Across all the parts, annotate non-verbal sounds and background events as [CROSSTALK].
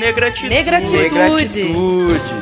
Negratitude. Negratitude. Negratitude.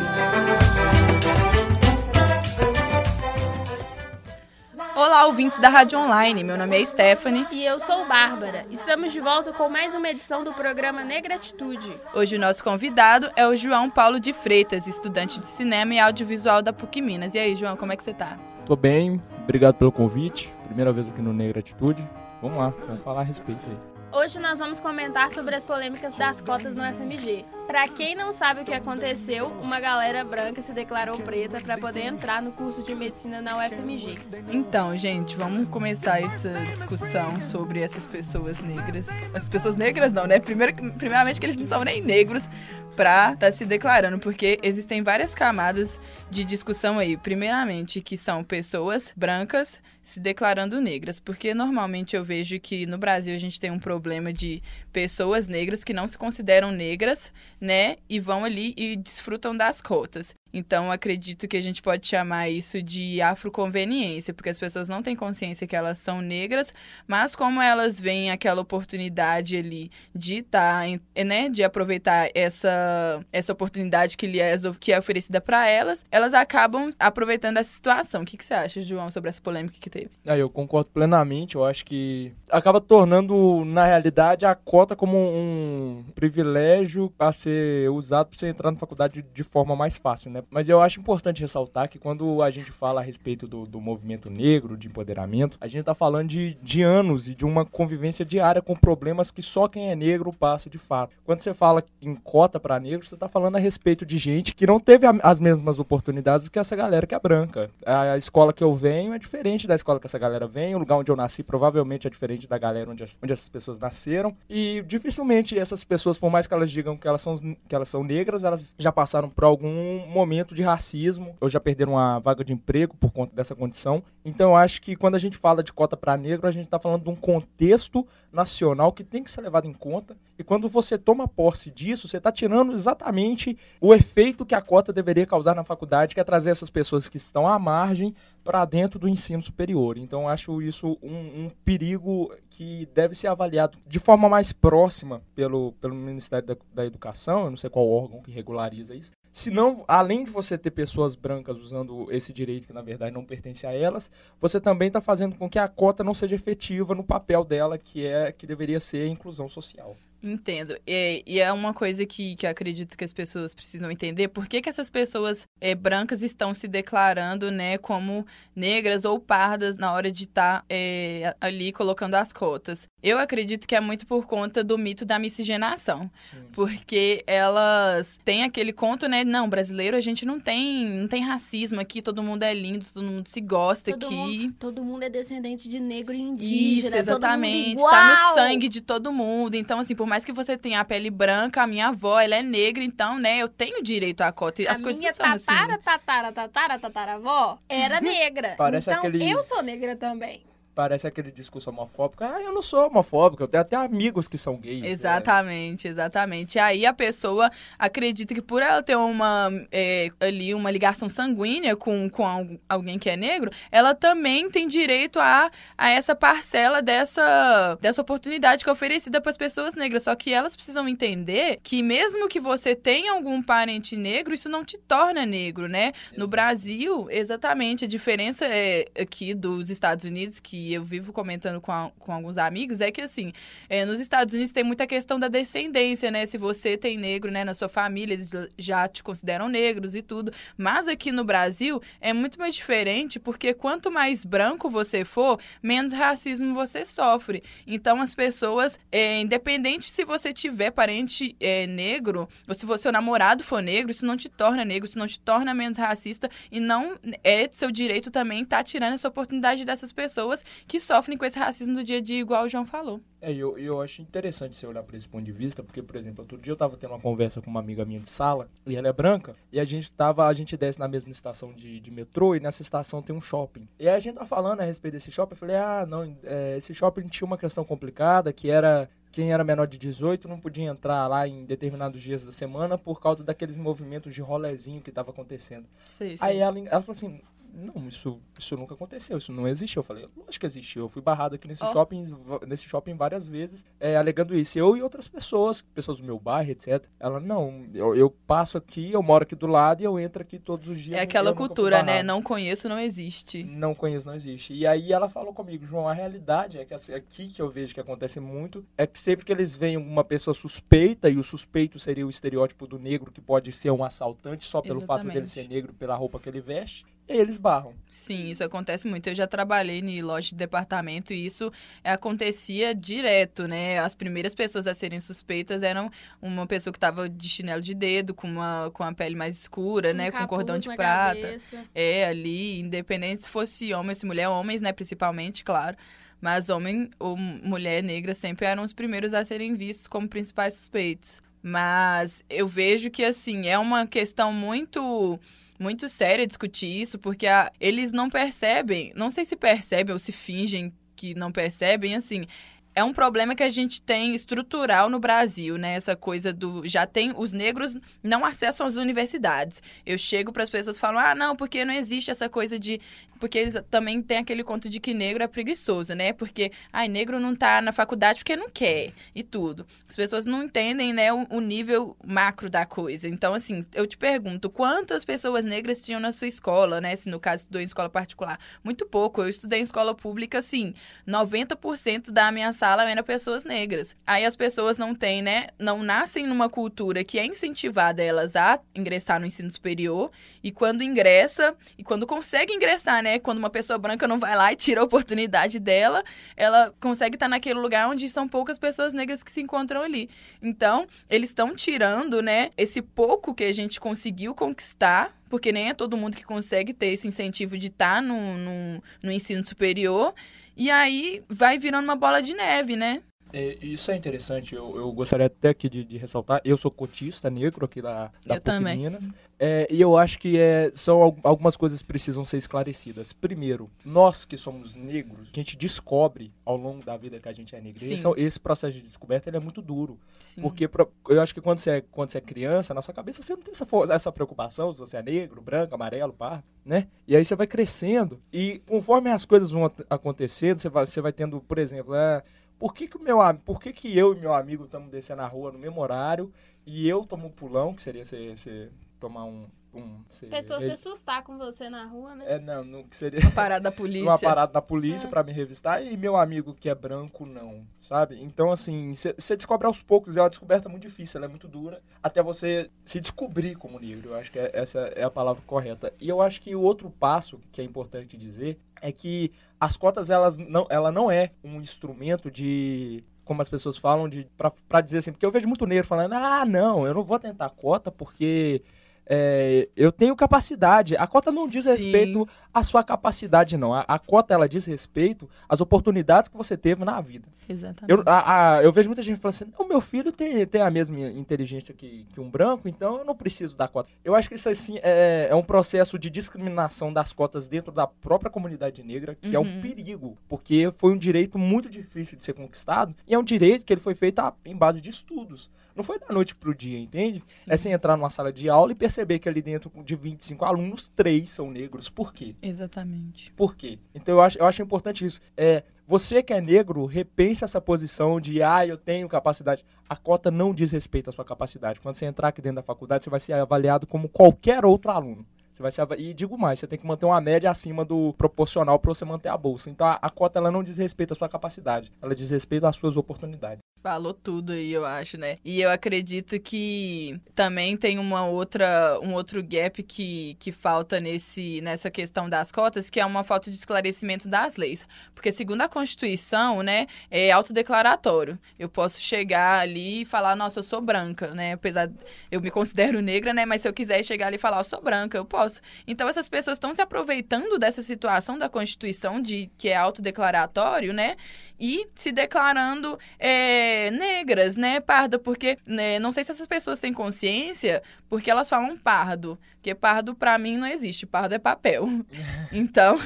Olá, ouvintes da Rádio Online. Meu nome é Stephanie. E eu sou Bárbara. Estamos de volta com mais uma edição do programa Negratitude. Hoje o nosso convidado é o João Paulo de Freitas, estudante de cinema e audiovisual da PUC Minas. E aí, João, como é que você tá? Tô bem, obrigado pelo convite. Primeira vez aqui no Negratitude. Vamos lá, vamos falar a respeito aí. Hoje nós vamos comentar sobre as polêmicas das cotas no FMG. Para quem não sabe o que aconteceu, uma galera branca se declarou preta para poder entrar no curso de medicina na UFMG. Então, gente, vamos começar essa discussão sobre essas pessoas negras. As pessoas negras não, né? Primeiro, primeiramente que eles não são nem negros pra estar tá se declarando, porque existem várias camadas de discussão aí. Primeiramente, que são pessoas brancas se declarando negras, porque normalmente eu vejo que no Brasil a gente tem um problema de pessoas negras que não se consideram negras, né, e vão ali e desfrutam das cotas. Então, acredito que a gente pode chamar isso de afroconveniência, porque as pessoas não têm consciência que elas são negras, mas como elas veem aquela oportunidade ali de estar, tá, né, de aproveitar essa, essa oportunidade que, lhe é, que é oferecida para elas, elas acabam aproveitando essa situação. O que, que você acha, João, sobre essa polêmica que teve? Eu concordo plenamente. Eu acho que acaba tornando, na realidade, a cota como um privilégio a ser usado para você entrar na faculdade de forma mais fácil, né? Mas eu acho importante ressaltar que quando a gente fala a respeito do, do movimento negro, de empoderamento, a gente está falando de, de anos e de uma convivência diária com problemas que só quem é negro passa de fato. Quando você fala em cota para negros, você está falando a respeito de gente que não teve a, as mesmas oportunidades do que essa galera que é branca. A, a, escola que eu venho é diferente da escola que essa galera vem, o lugar onde eu nasci provavelmente é diferente da galera onde, onde essas pessoas nasceram. E dificilmente essas pessoas, por mais que elas digam que elas são, que elas são negras, elas já passaram por algum momento momento de racismo, ou já perderam uma vaga de emprego por conta dessa condição. Então eu acho que quando a gente fala de cota para negro, a gente está falando de um contexto nacional que tem que ser levado em conta. E quando você toma posse disso, você está tirando exatamente o efeito que a cota deveria causar na faculdade, que é trazer essas pessoas que estão à margem para dentro do ensino superior. Então acho isso um, um perigo que deve ser avaliado de forma mais próxima pelo, pelo Ministério da, da Educação, eu não sei qual órgão que regulariza isso, se não, além de você ter pessoas brancas usando esse direito que na verdade não pertence a elas, você também está fazendo com que a cota não seja efetiva no papel dela, que é que deveria ser a inclusão social. Entendo. E, e, é uma coisa que, que acredito que as pessoas precisam entender. Por que, que essas pessoas é, brancas estão se declarando, né, como negras ou pardas na hora de estar tá, é, ali colocando as cotas? Eu acredito que é muito por conta do mito da miscigenação. Sim, sim. Porque elas têm aquele conto, né? Não, brasileiro a gente não tem, não tem racismo aqui, todo mundo é lindo, todo mundo se gosta todo aqui. Mundo, todo mundo é descendente de negro e indígena. Isso, exatamente. Tá no sangue de todo mundo. Então, assim, por mais que você tenha a pele branca, a minha avó, ela é negra, então, né, eu tenho direito à cota. As a coisas minha não são tatara, assim. tatara, tatara, tatara, avó era negra. Parece então, aquele... eu sou negra também parece aquele discurso homofóbico. Ah, eu não sou homofóbico, eu tenho até amigos que são gays. Né? Exatamente, né? exatamente. Aí a pessoa acredita que por ela ter uma é, ali uma ligação sanguínea com, com alguém que é negro, ela também tem direito a, a essa parcela dessa, dessa oportunidade que é oferecida para as pessoas negras. Só que elas precisam entender que mesmo que você tenha algum parente negro, isso não te torna negro, né? Exato. No Brasil, exatamente, a diferença é aqui dos Estados Unidos, que eu vivo comentando com, a, com alguns amigos é que, assim, é, nos Estados Unidos tem muita questão da descendência, né? Se você tem negro, né, na sua família, eles já te consideram negros e tudo. Mas aqui no Brasil é muito mais diferente, porque quanto mais branco você for, menos racismo você sofre. Então, as pessoas, é, independente se você tiver parente é, negro, ou se você, seu namorado for negro, isso não te torna negro, isso não te torna menos racista e não é seu direito também estar tá tirando essa oportunidade dessas pessoas que sofrem com esse racismo do dia a dia, igual o João falou. É, eu, eu acho interessante você olhar por esse ponto de vista, porque, por exemplo, outro dia eu estava tendo uma conversa com uma amiga minha de sala, e ela é branca, e a gente tava, a gente desce na mesma estação de, de metrô, e nessa estação tem um shopping. E aí a gente tá falando a respeito desse shopping, eu falei, ah, não, é, esse shopping tinha uma questão complicada, que era quem era menor de 18 não podia entrar lá em determinados dias da semana por causa daqueles movimentos de rolezinho que estava acontecendo. Sim, sim. Aí ela, ela falou assim, não, isso, isso nunca aconteceu, isso não existiu. Eu falei, lógico que existiu. Eu fui barrado aqui nesse, Ó. shopping, nesse shopping várias vezes, é, alegando isso. Eu e outras pessoas, pessoas do meu bairro, etc. Ela, não, eu, eu passo aqui, eu moro aqui do lado e eu entro aqui todos os dias. É aquela cultura, né? Não conheço, não existe. Não conheço, não existe. E aí ela falou comigo, João, a realidade é que assim, aqui que eu vejo que acontece muito é que sempre que eles veem uma pessoa suspeita, e o suspeito seria o estereótipo do negro que pode ser um assaltante só pelo fato dele Exatamente. ser negro, pela roupa que ele veste, eles barram. Sim, isso acontece muito. Eu já trabalhei em loja de departamento e isso acontecia direto, né? As primeiras pessoas a serem suspeitas eram uma pessoa que estava de chinelo de dedo, com uma com a pele mais escura, né? Com cordão de na prata. cabeça. É, ali, independente se fosse homem ou se mulher, homens, né, principalmente, claro. Mas homem ou mulher negra sempre eram os primeiros a serem vistos como principais suspeitos. Mas eu vejo que, assim, é uma questão muito muito séria discutir isso, porque a- eles não percebem, não sei se percebem ou se fingem que não percebem, assim, é um problema que a gente tem estrutural no Brasil, né? Essa coisa do. Já tem. Os negros não acessam as universidades. Eu chego para as pessoas e falo: ah, não, porque não existe essa coisa de. Porque eles também têm aquele conto de que negro é preguiçoso, né? Porque, ai, negro não tá na faculdade porque não quer e tudo. As pessoas não entendem, né, o, o nível macro da coisa. Então, assim, eu te pergunto: quantas pessoas negras tinham na sua escola, né? Se no caso estudou em escola particular? Muito pouco. Eu estudei em escola pública, assim, 90% da minha sala era pessoas negras. Aí as pessoas não têm, né? Não nascem numa cultura que é incentivada elas a ingressar no ensino superior. E quando ingressa, e quando consegue ingressar, né? Quando uma pessoa branca não vai lá e tira a oportunidade dela, ela consegue estar naquele lugar onde são poucas pessoas negras que se encontram ali. Então, eles estão tirando, né, esse pouco que a gente conseguiu conquistar, porque nem é todo mundo que consegue ter esse incentivo de estar no, no, no ensino superior. E aí vai virando uma bola de neve, né? É, isso é interessante, eu, eu gostaria até aqui de, de ressaltar, eu sou cotista negro aqui da, da Eu PUC também. Minas, é, e eu acho que é, são al- algumas coisas que precisam ser esclarecidas. Primeiro, nós que somos negros, a gente descobre ao longo da vida que a gente é negro. Esse, é esse processo de descoberta é muito duro, Sim. porque pra- eu acho que quando você, é, quando você é criança, na sua cabeça você não tem essa, essa preocupação se você é negro, branco, amarelo, pardo, né? E aí você vai crescendo e conforme as coisas vão acontecendo, você vai, você vai tendo, por exemplo, é, por que que, o meu, por que que eu e meu amigo estamos descendo na rua no mesmo horário e eu tomo um pulão, que seria você, você tomar um... um você- Pessoa se assustar com você na rua, né? É, não, não, que seria [LAUGHS] Parada da polícia. uma parada da polícia É. pra me revistar e meu amigo que é branco não, sabe? Então, assim, você descobre aos poucos, é uma descoberta muito difícil, ela é muito dura, até você se descobrir como negro. Eu acho que é- essa é a palavra correta. E eu acho que o outro passo que é importante dizer é que as cotas, elas não, ela não é um instrumento de como as pessoas falam, de pra dizer assim, porque eu vejo muito negro falando, ah, não, eu não vou tentar cota porque é, eu tenho capacidade. A cota não diz Sim. respeito à sua capacidade, não. A, a cota, ela diz respeito às oportunidades que você teve na vida. Exatamente. Eu, a- a- eu vejo muita gente falando assim, não, meu filho tem, tem a mesma inteligência que, que um branco, então eu não preciso da cota. Eu acho que isso, assim, é, é um processo de discriminação das cotas dentro da própria comunidade negra, que é um Uhum. perigo, porque foi um direito muito difícil de ser conquistado, e é um direito que ele foi feito em base de estudos. Não foi da noite pro dia, entende? Sim. É sem entrar numa sala de aula e perceber que ali dentro de 25 alunos, três são negros. Por quê? Exatamente. Por quê? Então eu acho, eu acho importante isso. É, você que é negro, repense essa posição de, ah, eu tenho capacidade. A cota não diz respeito à sua capacidade. Quando você entrar aqui dentro da faculdade, você vai ser avaliado como qualquer outro aluno. Você vai ser ava- E digo mais, você tem que manter uma média acima do proporcional para você manter a bolsa. Então a, a cota ela não diz respeito à sua capacidade, ela diz respeito às suas oportunidades. Falou tudo aí, eu acho, né? E eu acredito que também tem uma outra, um outro gap que, que falta nesse, nessa questão das cotas, que é uma falta de esclarecimento das leis. Porque, segundo a Constituição, né, é autodeclaratório. Eu posso chegar ali e falar, nossa, eu sou branca, né? Apesar eu me considero negra, né? Mas se eu quiser chegar ali e falar, eu sou branca, eu posso. Então, essas pessoas estão se aproveitando dessa situação da Constituição, de que é autodeclaratório, né? E se declarando é, negras, né, parda, porque né, não sei se essas pessoas têm consciência, porque elas falam pardo. Porque pardo, pra mim, não existe. Pardo é papel. [LAUGHS] então,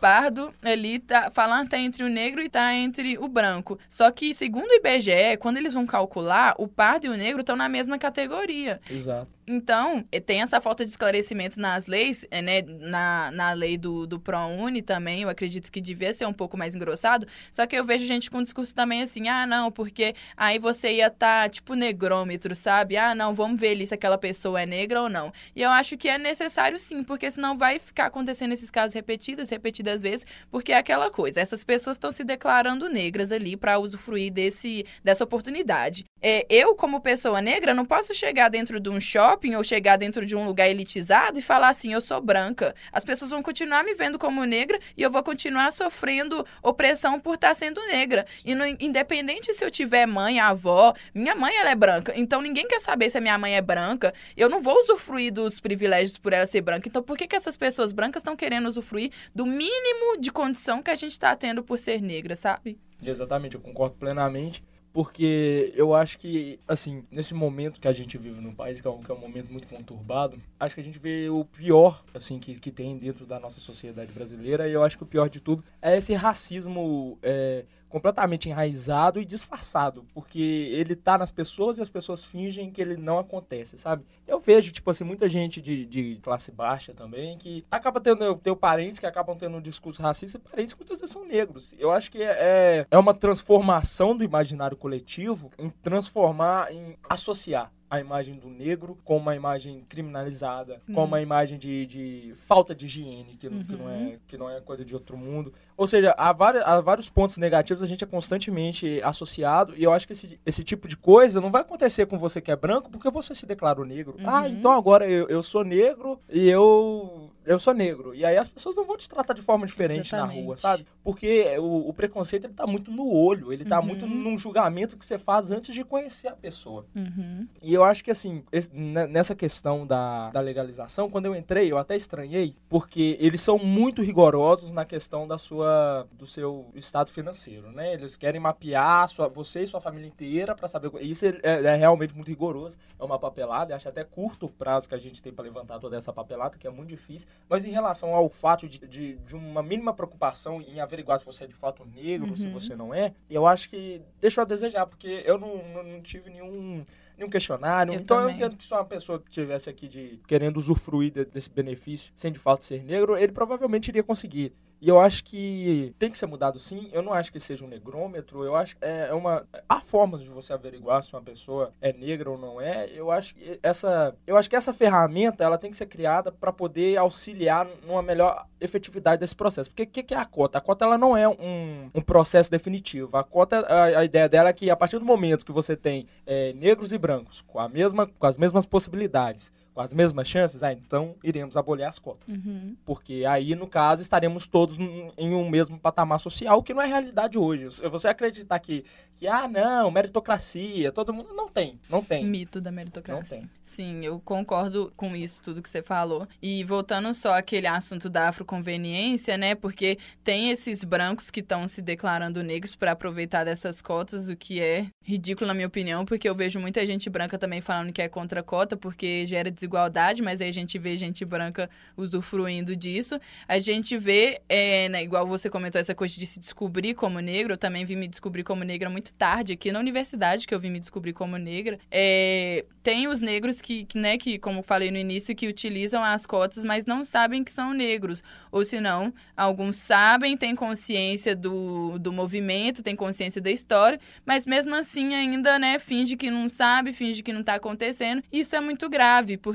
pardo ali tá, falar tá entre o negro e tá entre o branco. Só que, segundo o IBGE, quando eles vão calcular, o pardo e o negro estão na mesma categoria. Exato. Então, tem essa falta de esclarecimento nas leis, é, né? Na, na lei do, do ProUni também, eu acredito que devia ser um pouco mais engrossado. Só que eu vejo gente com discurso também assim, ah, não, porque aí você ia estar, tá, tipo, negrômetro, sabe? Ah, não, vamos ver ali se aquela pessoa é negra ou não. E eu acho que é necessário sim, porque senão vai ficar acontecendo esses casos repetidos, repetidas vezes, porque é aquela coisa, essas pessoas estão se declarando negras ali para usufruir desse, dessa oportunidade. É, eu, como pessoa negra, não posso chegar dentro de um shopping ou chegar dentro de um lugar elitizado e falar assim, eu sou branca. As pessoas vão continuar me vendo como negra e eu vou continuar sofrendo opressão por estar sendo negra. E no, independente se eu tiver mãe, avó, minha mãe ela é branca. Então ninguém quer saber se a minha mãe é branca. Eu não vou usufruir dos privilégios por ela ser branca. Então por que, que essas pessoas brancas estão querendo usufruir do mínimo de condição que a gente está tendo por ser negra, sabe? Exatamente, eu concordo plenamente porque eu acho que, assim, nesse momento que a gente vive no país, que é um, que é um momento muito conturbado, acho que a gente vê o pior, assim, que, que tem dentro da nossa sociedade brasileira, e eu acho que o pior de tudo é esse racismo é, completamente enraizado e disfarçado, porque ele tá nas pessoas e as pessoas fingem que ele não acontece, sabe? Eu vejo, tipo assim, muita gente de, de classe baixa também que acaba tendo, tendo parentes que acabam tendo um discurso racista e parentes que muitas vezes são negros. Eu acho que é, é uma transformação do imaginário coletivo em transformar, em associar a imagem do negro com uma imagem criminalizada, Sim. com uma imagem de, de falta de higiene, que, uhum. que, não é, uhum. que não é coisa de outro mundo. Ou seja, há, várias, há vários pontos negativos, a gente é constantemente associado, e eu acho que esse, esse tipo de coisa não vai acontecer com você que é branco porque você se declarou negro. Ah, uhum. Ah, então agora eu, eu sou negro e eu eu sou negro. E aí as pessoas não vão te tratar de forma diferente Exatamente. na rua, sabe? Porque o, o, preconceito ele tá muito no olho, ele tá uhum. muito num julgamento que você faz antes de conhecer a pessoa. Uhum. E eu acho que assim, esse, nessa questão da, da legalização, quando eu entrei, eu até estranhei, porque eles são muito rigorosos na questão da sua, do seu estado financeiro, né? Eles querem mapear sua, você e sua família inteira para saber. Isso é, é, realmente muito rigoroso. É uma papelada, acho até curto o prazo que a gente tem para levantar toda essa papelada, que é muito difícil. Mas em relação ao fato de, de, de, uma mínima preocupação em averiguar se você é de fato negro ou se uhum. você não é, eu acho que deixou a desejar, porque eu não, não, não tive nenhum nenhum questionário. Eu então também. eu entendo que se uma pessoa que estivesse aqui de, querendo usufruir de, desse benefício sem de fato ser negro, ele provavelmente iria conseguir. E eu acho que tem que ser mudado sim. Eu não acho que seja um negrômetro. Eu acho que é uma. Há formas de você averiguar se uma pessoa é negra ou não é. Eu acho que essa. Eu acho que essa ferramenta ela tem que ser criada para poder auxiliar numa melhor efetividade desse processo. Porque o que, que, é a cota? A cota ela não é um, um processo definitivo. A cota, a, a, ideia dela é que a partir do momento que você tem é, negros e brancos com, a mesma, com as mesmas possibilidades com as mesmas chances, ah, então iremos abolir as cotas. Uhum. Porque aí, no caso, estaremos todos em um mesmo patamar social, que não é realidade hoje. Você acreditar que, que ah, não, meritocracia, todo mundo. Não tem, não tem. Mito da meritocracia. Não tem. Sim, eu concordo com isso, tudo que você falou. E voltando só àquele assunto da afroconveniência, né? Porque tem esses brancos que estão se declarando negros para aproveitar dessas cotas, o que é ridículo, na minha opinião, porque eu vejo muita gente branca também falando que é contra a cota, porque gera desigualdade, mas aí a gente vê gente branca usufruindo disso. A gente vê, é, né, igual você comentou, essa coisa de se descobrir como negro, eu também vim me descobrir como negra muito tarde, aqui na universidade que eu vim me descobrir como negra. É, tem os negros que, que, né, que, como falei no início, que utilizam as cotas, mas não sabem que são negros. Ou se não, alguns sabem, têm consciência do, do movimento, têm consciência da história, mas mesmo assim ainda, né, finge que não sabe, finge que não está acontecendo. Isso é muito grave, porque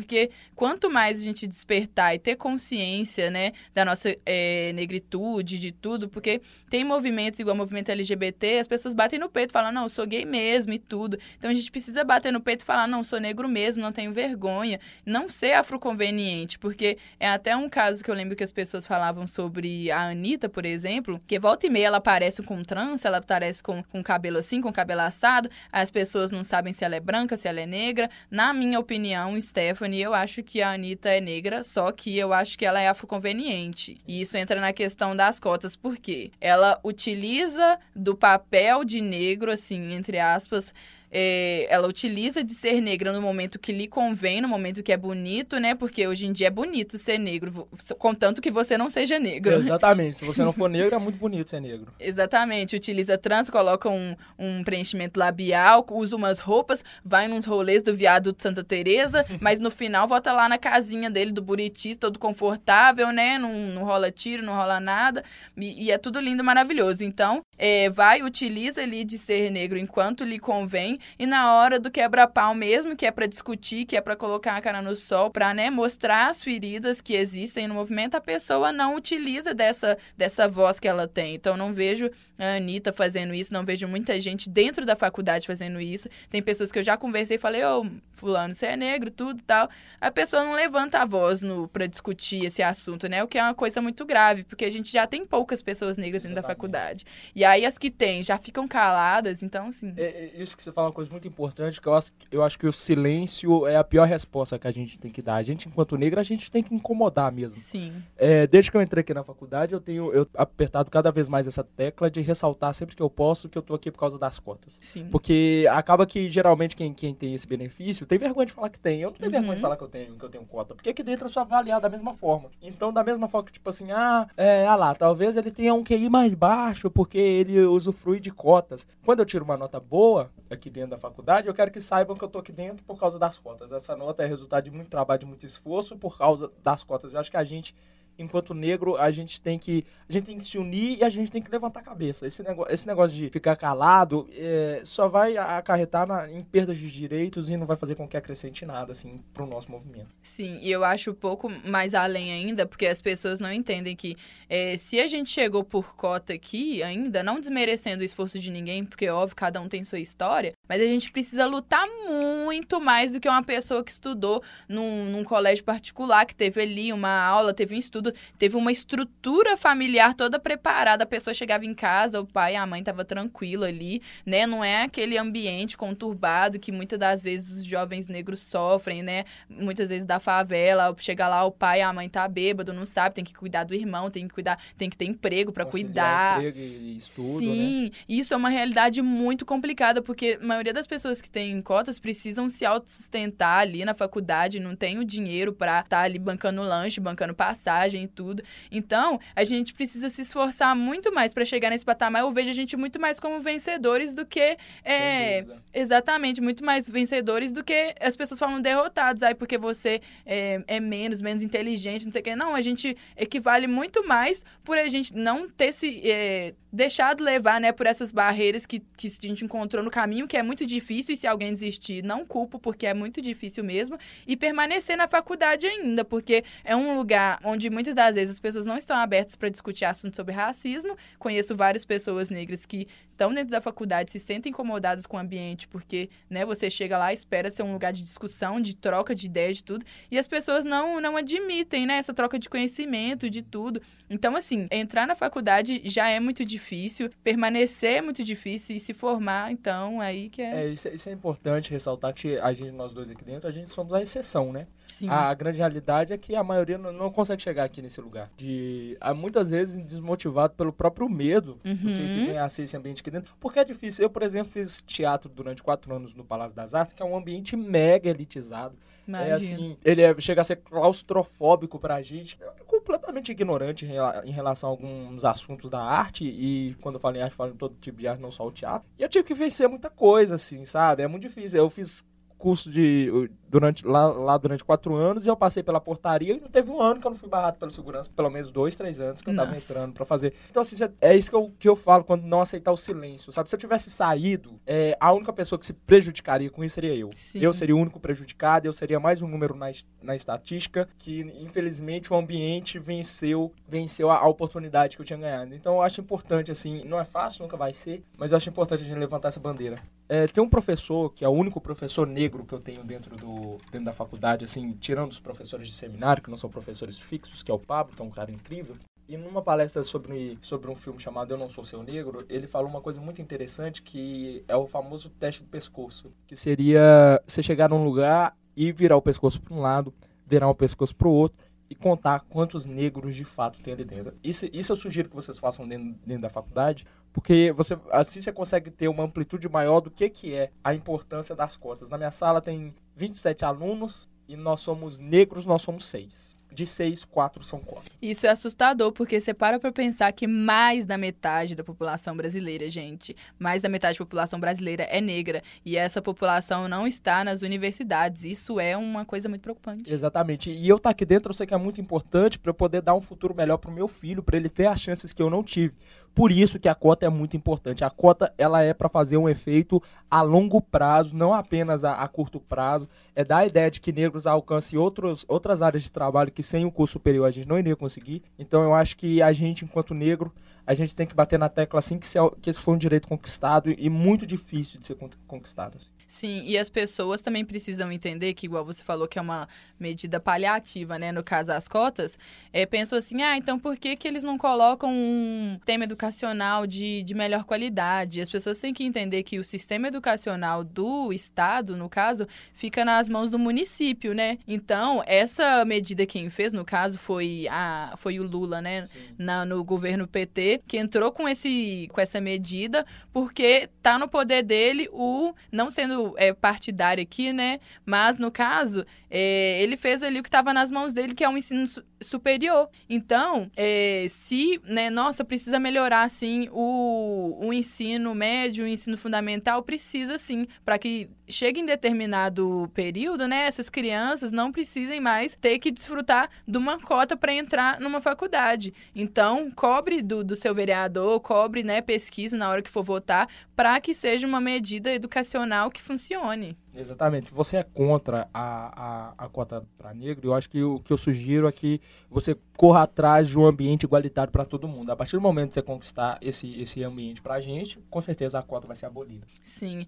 quanto mais a gente despertar e ter consciência, né, da nossa é, negritude, de tudo, porque tem movimentos igual o movimento LGBT, as pessoas batem no peito, falam, não, eu sou gay mesmo e tudo. Então a gente precisa bater no peito e falar, não, sou negro mesmo, não tenho vergonha. Não ser afroconveniente, porque é até um caso que eu lembro que as pessoas falavam sobre a Anitta, por exemplo, que volta e meia ela aparece com trança, ela aparece com, com cabelo assim, com cabelo assado, as pessoas não sabem se ela é branca, se ela é negra. Na minha opinião, Stephanie, eu acho que a Anitta é negra, só que eu acho que ela é afroconveniente. E isso entra na questão das cotas, porque ela utiliza do papel de negro, assim, entre aspas, é, ela utiliza de ser negra no momento que lhe convém, no momento que é bonito, né? Porque hoje em dia é bonito ser negro, contanto que você não seja negro. exatamente. Se você não for [LAUGHS] negro, é muito bonito ser negro. Exatamente. Utiliza trans, coloca um, um preenchimento labial, usa umas roupas, vai nos rolês do viado de Santa Teresa, [LAUGHS] mas no final volta lá na casinha dele, do Buriti, todo confortável, né? Não, não rola tiro, não rola nada. E, e é tudo lindo, maravilhoso. Então, é, vai, utiliza ali de ser negro enquanto lhe convém, e na hora do quebra-pau mesmo, que é para discutir, que é para colocar a cara no sol, para né, mostrar as feridas que existem no movimento, a pessoa não utiliza dessa, dessa voz que ela tem. Então, não vejo a Anitta fazendo isso, não vejo muita gente dentro da faculdade fazendo isso. Tem pessoas que eu já conversei e falei, oh, fulano, você é negro, tudo tal. A pessoa não levanta a voz no, pra discutir esse assunto, né? O que é uma coisa muito grave, porque a gente já tem poucas pessoas negras dentro Exatamente. da faculdade. E aí as que tem já ficam caladas, então assim. É, é, isso que você fala é uma coisa muito importante, que eu acho, eu acho que o silêncio é a pior resposta que a gente tem que dar. A gente, enquanto negra, a gente tem que incomodar mesmo. Sim. É, desde que eu entrei aqui na faculdade, eu tenho eu apertado cada vez mais essa tecla de ressaltar sempre que eu posso que eu tô aqui por causa das cotas. Sim. Porque acaba que geralmente quem, quem tem esse benefício tem vergonha de falar que tem. Eu não tenho uhum. vergonha de falar que eu tenho, que eu tenho cota. Porque aqui dentro eu sou avaliado da mesma forma. Então, da mesma forma que, tipo assim, ah, é, ah lá, talvez ele tenha um QI mais baixo porque ele usufrui de cotas. Quando eu tiro uma nota boa aqui dentro da faculdade, eu quero que saibam que eu tô aqui dentro por causa das cotas. Essa nota é resultado de muito trabalho, de muito esforço por causa das cotas. Eu acho que a gente enquanto negro, a gente tem que a gente tem que se unir e a gente tem que levantar a cabeça. Esse negócio, esse negócio de ficar calado é, só vai acarretar na, em perdas de direitos e não vai fazer com que acrescente nada assim para o nosso movimento. Sim, e eu acho um pouco mais além ainda, porque as pessoas não entendem que é, se a gente chegou por cota aqui ainda, não desmerecendo o esforço de ninguém, porque óbvio cada um tem sua história, mas a gente precisa lutar muito mais do que uma pessoa que estudou num, num colégio particular, que teve ali uma aula, teve um estudo teve uma estrutura familiar toda preparada. A pessoa chegava em casa, o pai e a mãe estavam tranquilo ali, né? Não é aquele ambiente conturbado que muitas das vezes os jovens negros sofrem, né? Muitas vezes da favela, chega lá o pai e a mãe tá bêbado, não sabe, tem que cuidar do irmão, tem que cuidar, tem que ter emprego para cuidar. Emprego e estudo, Sim, né? isso é uma realidade muito complicada, porque a maioria das pessoas que têm cotas precisam se autossustentar ali na faculdade, não tem o dinheiro para estar tá ali bancando lanche, bancando passagem, e tudo. Então, a gente precisa se esforçar muito mais para chegar nesse patamar. Eu vejo a gente muito mais como vencedores do que. É, exatamente, muito mais vencedores do que as pessoas falam derrotados. Aí, porque você é, é menos, menos inteligente, não sei o quê. Não, a gente equivale muito mais por a gente não ter se. É, deixado levar, né, por essas barreiras que, que a gente encontrou no caminho, que é muito difícil, e se alguém desistir, não culpo, porque é muito difícil mesmo, e permanecer na faculdade ainda, porque é um lugar onde muitas das vezes as pessoas não estão abertas para discutir assuntos sobre racismo. Conheço várias pessoas negras que estão dentro da faculdade, se sentem incomodadas com o ambiente, porque, né, você chega lá, espera ser um lugar de discussão, de troca de ideias, de tudo, e as pessoas não, não admitem, né, essa troca de conhecimento, de tudo. Então, assim, entrar na faculdade já é muito difícil, permanecer é muito difícil e se formar, então, aí que é... É, isso, é, isso é importante ressaltar que a gente, nós dois aqui dentro, a gente somos a exceção, né? Sim. A grande realidade é que a maioria não, não, consegue chegar aqui nesse lugar. De, muitas vezes desmotivado pelo próprio medo uhum. do que, que ganhar esse ambiente aqui dentro. Porque é difícil. Eu, por exemplo, fiz teatro durante quatro anos no Palácio das Artes, que é um ambiente mega elitizado. Imagina. É assim, ele é, chega a ser claustrofóbico pra gente, é completamente ignorante em, em, relação a alguns assuntos da arte, e quando eu falo em arte, falo em todo tipo de arte, não só o teatro. E eu tive que vencer muita coisa, assim, sabe? É muito difícil. Eu fiz curso de durante lá, lá durante quatro anos e eu passei pela portaria e não teve um ano que eu não fui barrado pelo segurança, pelo menos dois, três anos que eu Nossa. tava entrando para fazer. Então, assim, é isso que eu, que eu falo quando não aceitar o silêncio, sabe? Se eu tivesse saído, é, a única pessoa que se prejudicaria com isso seria eu. Sim. Eu seria o único prejudicado, eu seria mais um número na, na estatística que, infelizmente, o ambiente venceu, venceu a, a oportunidade que eu tinha ganhado. Então, eu acho importante, assim, não é fácil, nunca vai ser, mas eu acho importante a gente levantar essa bandeira. É, tem um professor, que é o único professor negro que eu tenho dentro, do, dentro da faculdade, assim, tirando os professores de seminário, que não são professores fixos, que é o Pablo, que é um cara incrível. E numa palestra sobre, sobre um filme chamado Eu Não Sou Seu Negro, ele falou uma coisa muito interessante que é o famoso teste do pescoço. Que seria você chegar num lugar e virar o pescoço para um lado, virar o pescoço para o outro e contar quantos negros de fato tem ali dentro. Isso, isso eu sugiro que vocês façam dentro, dentro da faculdade, porque você assim você consegue ter uma amplitude maior do que, que é a importância das cotas. Na minha sala tem 27 alunos e nós somos negros, nós somos seis de seis, quatro são contra. Isso é assustador, porque você para pra pensar que mais da metade da população brasileira, gente, mais da metade da população brasileira é negra. E essa população não está nas universidades. Isso é uma coisa muito preocupante. Exatamente. E eu estar tá aqui dentro, eu sei que é muito importante para eu poder dar um futuro melhor pro meu filho, para ele ter as chances que eu não tive. Por isso que a cota é muito importante. A cota ela é para fazer um efeito a longo prazo, não apenas a, a, curto prazo. É dar a ideia de que negros alcancem outros, outras áreas de trabalho que sem o curso superior a gente não iria conseguir. Então eu acho que a gente, enquanto negro, a gente tem que bater na tecla assim que, se, que esse foi um direito conquistado e muito difícil de ser conquistado. Assim. Sim, e as pessoas também precisam entender que, igual você falou, que é uma medida paliativa, né? No caso, as cotas, é, pensam assim, ah, então por que, que eles não colocam um tema educacional de, de melhor qualidade? As pessoas têm que entender que o sistema educacional do Estado, no caso, fica nas mãos do município, né? Então, essa medida quem fez, no caso, foi, a, foi o Lula, né? Na, no governo PT, que entrou com, esse, com essa medida, porque tá no poder dele o, não sendo sendo é, partidário aqui, né? Mas, no caso, é, ele fez ali o que estava nas mãos dele, que é um ensino su superior. Então, é, se, né, nossa, precisa melhorar, assim, o, o ensino médio, o ensino fundamental, precisa, sim, para que chegue em determinado período, né, essas crianças não precisem mais ter que desfrutar de uma cota para entrar numa faculdade. Então, cobre do, do seu vereador, cobre, né, pesquisa na hora que for votar, para que seja uma medida educacional que funcione. Exatamente. Você é contra a, a, a cota para negro, eu acho que o que eu sugiro é que você corra atrás de um ambiente igualitário para todo mundo. A partir do momento que você conquistar esse, esse ambiente para a gente, com certeza a cota vai ser abolida. Sim.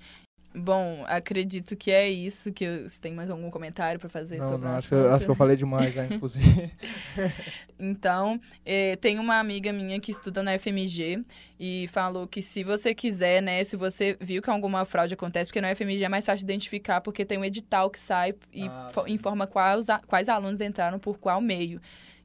Bom, acredito que é isso. Que eu, você tem mais algum comentário para fazer não, sobre não, acho, acho que eu falei demais, né, inclusive. [LAUGHS] então, é, tem uma amiga minha que estuda na FMG e falou que se você quiser, né, se você viu que alguma fraude acontece, porque na FMG é mais fácil identificar, porque tem um edital que sai e ah, informa quais, quais alunos entraram por qual meio.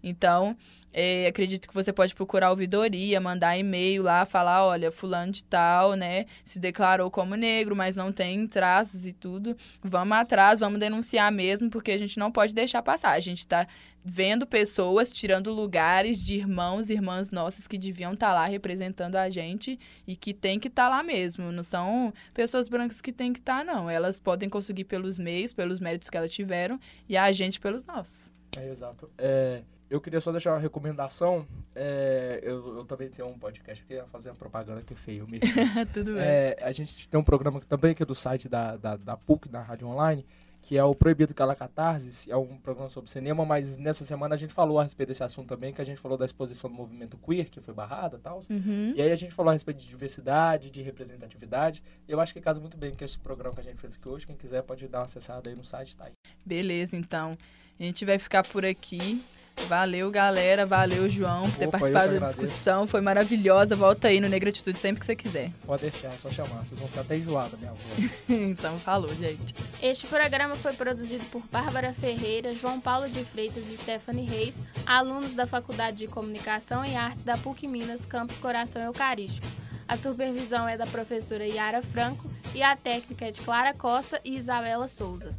Então, é, acredito que você pode procurar ouvidoria, mandar e-mail lá, falar, olha, fulano de tal, né, se declarou como negro, mas não tem traços e tudo. Vamos atrás, vamos denunciar mesmo, porque a gente não pode deixar passar. A gente está vendo pessoas tirando lugares de irmãos e irmãs nossas que deviam estar tá lá representando a gente e que tem que estar tá lá mesmo. Não são pessoas brancas que tem que estar, tá, não. Elas podem conseguir pelos meios, pelos méritos que elas tiveram e a gente pelos nossos. É, exato. É, eu queria só deixar uma recomendação. É, eu, eu, também tenho um podcast aqui, a fazer uma propaganda que é feio mesmo. [LAUGHS] Tudo bem. É, a gente tem um programa que também que é do site da, da, da PUC, da Rádio Online, que é o Proibido Cala Catarse, é um programa sobre cinema, mas nessa semana a gente falou a respeito desse assunto também, que a gente falou da exposição do movimento queer, que foi barrada e tal. Uhum. E aí a gente falou a respeito de diversidade, de representatividade. E eu acho que casa muito bem com esse programa que a gente fez aqui hoje. Quem quiser pode dar uma acessada aí no site, tá aí. Beleza, então. A gente vai ficar por aqui. Valeu, galera. Valeu, João, por ter Opa, participado da discussão. Foi maravilhosa. Volta aí no Negratitude sempre que você quiser. Pode deixar, é só chamar. Vocês vão ficar até enjoados, minha avó. [LAUGHS] então, falou, gente. Este programa foi produzido por Bárbara Ferreira, João Paulo de Freitas e Stephanie Reis, alunos da Faculdade de Comunicação e Artes da PUC Minas, Campus Coração Eucarístico. A supervisão é da professora Yara Franco e a técnica é de Clara Costa e Isabela Souza.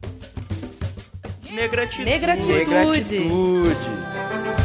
Negratitude. Negratitude. Negratitude.